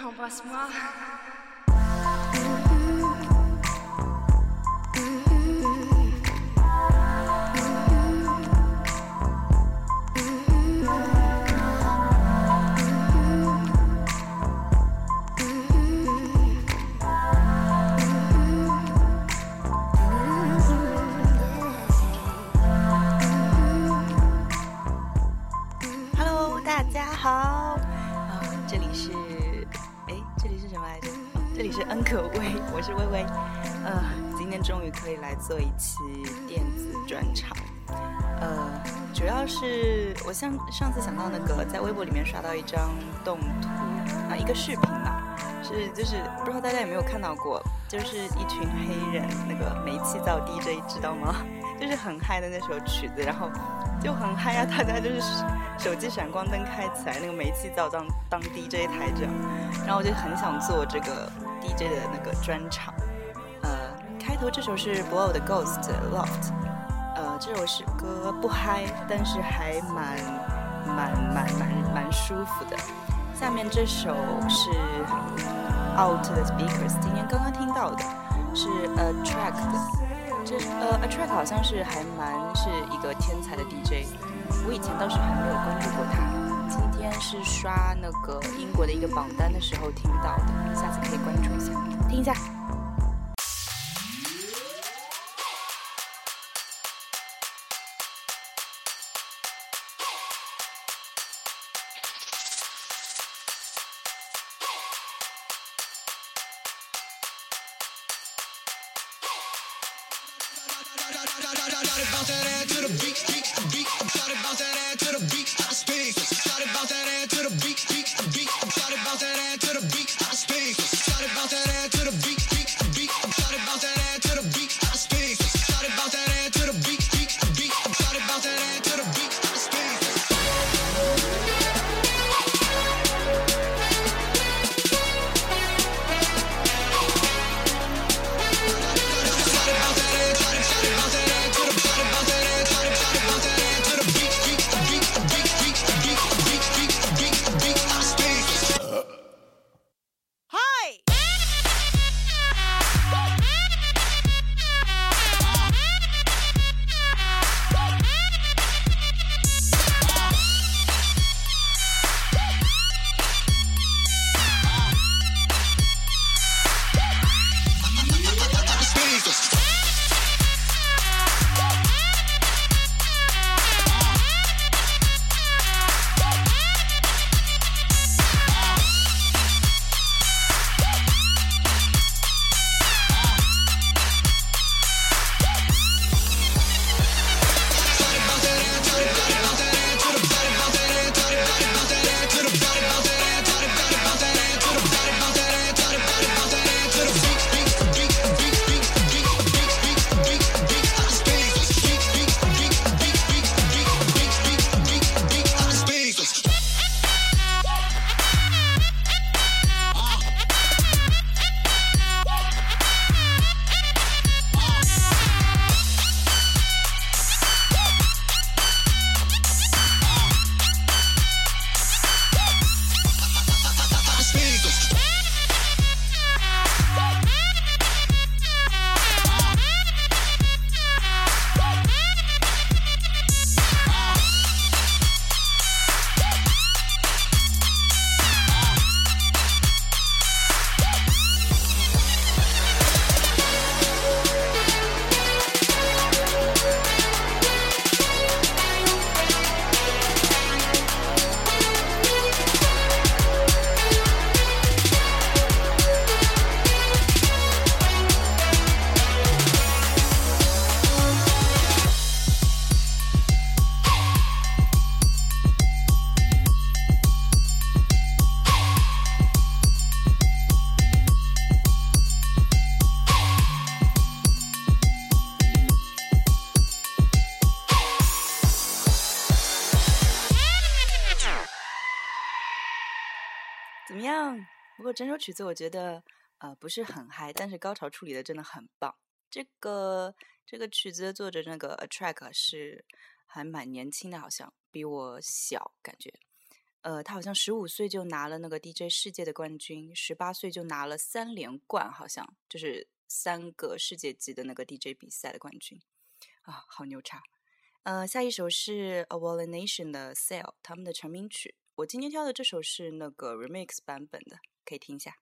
Embrasse-moi. Hello，大家好， 哦这里是恩可威，我是微微，呃，今天终于可以来做一期电子专场，呃，主要是我像上次想到那个在微博里面刷到一张动图啊、一个视频嘛，是就是不知道大家有没有看到过，就是一群黑人那个煤气灶 DJ 知道吗？就是很嗨的那首曲子，然后就很嗨啊！大家就是手机闪光灯开起来，那个煤气灶当当 DJ 台这样，然后我就很想做这个 DJ 的那个专场。呃，开头这首是 Blow 的 Ghost Loft，呃，这首是歌不嗨，但是还蛮蛮蛮蛮蛮舒服的。下面这首是 Out the Speakers，今天刚刚听到的是 Attract 的。这呃，Attract 好像是还蛮是一个天才的 DJ，我以前倒是还没有关注过他。今天是刷那个英国的一个榜单的时候听到的，下次可以关注一下，听一下。bounce that ass to the beat, beat, beat. Shawty bounce that ass to the beat, beat, beat. Shawty bounce that ass to 不过整首曲子我觉得呃不是很嗨，但是高潮处理的真的很棒。这个这个曲子的作者那个 Attract 是还蛮年轻的，好像比我小感觉。呃，他好像十五岁就拿了那个 DJ 世界的冠军，十八岁就拿了三连冠，好像就是三个世界级的那个 DJ 比赛的冠军啊，好牛叉！呃，下一首是 A Wall Nation 的 Sale，他们的成名曲。我今天挑的这首是那个 Remix 版本的，可以听一下。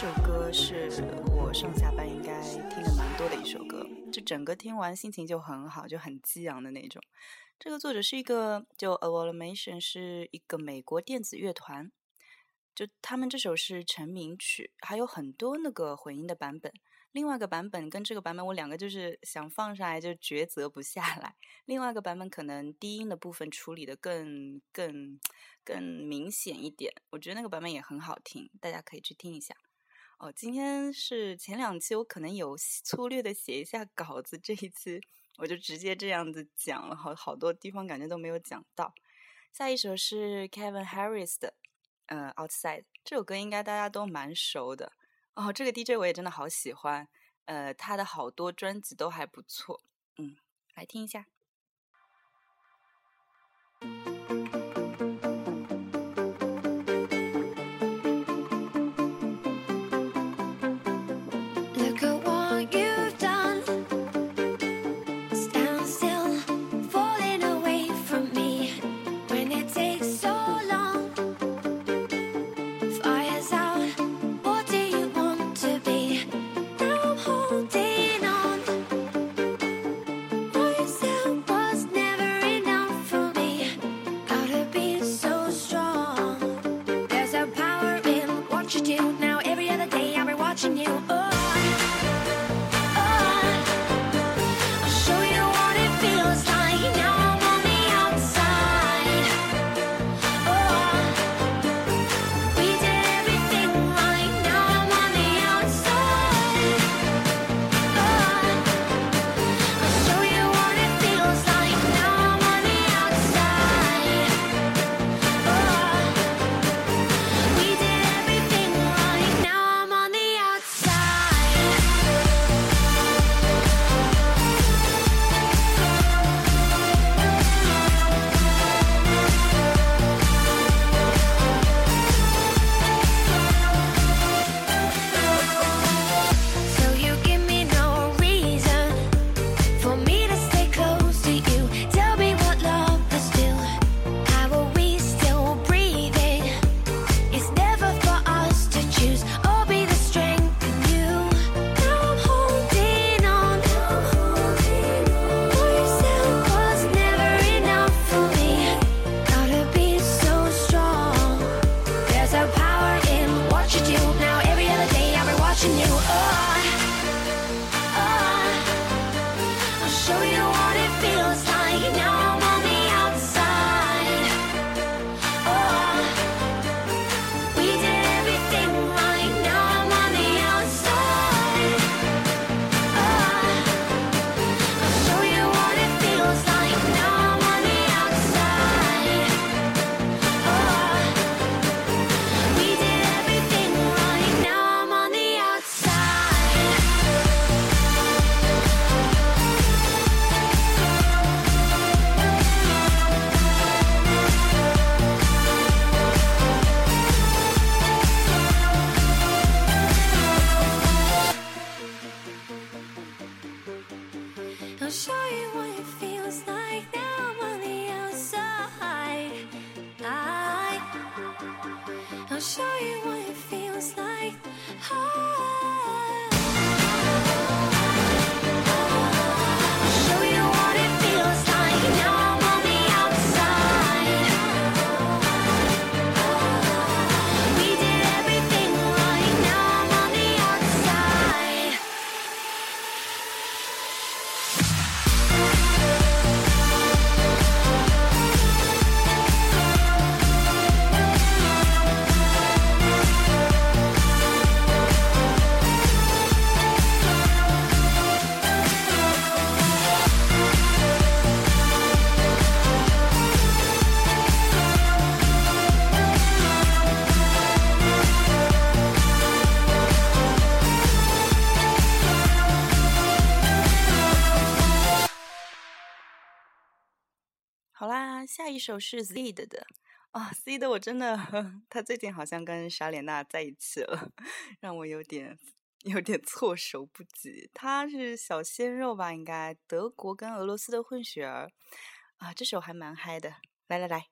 这首歌是我上下班应该听的蛮多的一首歌，就整个听完心情就很好，就很激昂的那种。这个作者是一个，就 a v o l u m a t i o n 是一个美国电子乐团，就他们这首是成名曲，还有很多那个混音的版本。另外一个版本跟这个版本，我两个就是想放上来就抉择不下来。另外一个版本可能低音的部分处理的更更更明显一点，我觉得那个版本也很好听，大家可以去听一下。哦，今天是前两期我可能有粗略的写一下稿子，这一期我就直接这样子讲了，好好多地方感觉都没有讲到。下一首是 Kevin Harris 的，呃，Outside 这首歌应该大家都蛮熟的。哦，这个 DJ 我也真的好喜欢，呃，他的好多专辑都还不错，嗯，来听一下。好啦下一首是 Zed 的啊，Zed 我真的，他最近好像跟莎莲娜在一起了，让我有点有点措手不及。他是小鲜肉吧？应该德国跟俄罗斯的混血儿啊，这首还蛮嗨的。来来来。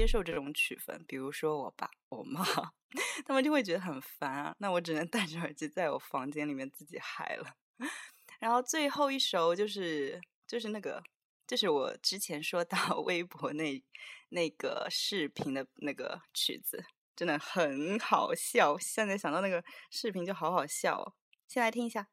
接受这种曲风，比如说我爸我妈。他们就会觉得很烦啊，那我只能戴着耳机在我房间里面自己嗨了。然后最后一首就是就是那个，就是我之前说到 微博那那个视频的那个曲子，真的很好笑。现在想到那个视频就好好笑哦，先来听一下。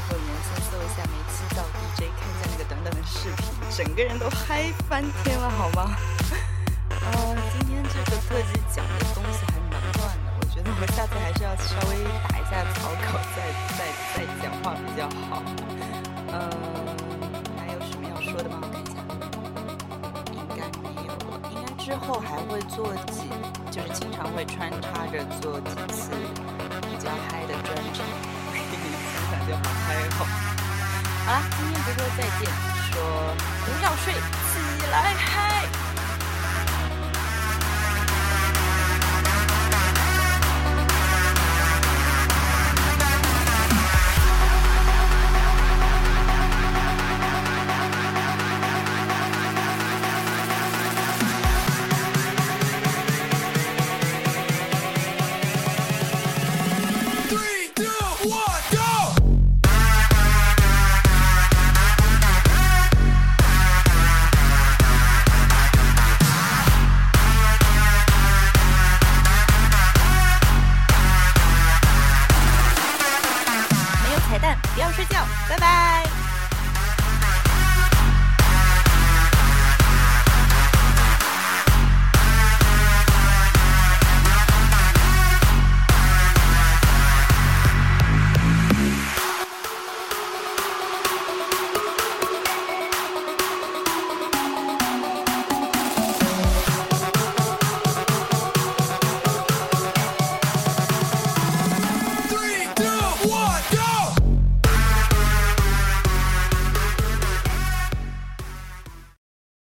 在微博里面先搜一下煤气灶 DJ，看一下那个等等的视频，整个人都嗨翻天了，好吗？呃，今天这个特辑讲的东西还蛮乱的，我觉得我下次还是要稍微打一下草稿，再再再讲话比较好。嗯，还有什么要说的吗？我看一下，应该没有了。应该之后还会做几，就是经常会穿插着做几次比较嗨的专场。就好嗨哦！好了，今天不说再见，说不要睡，起来嗨。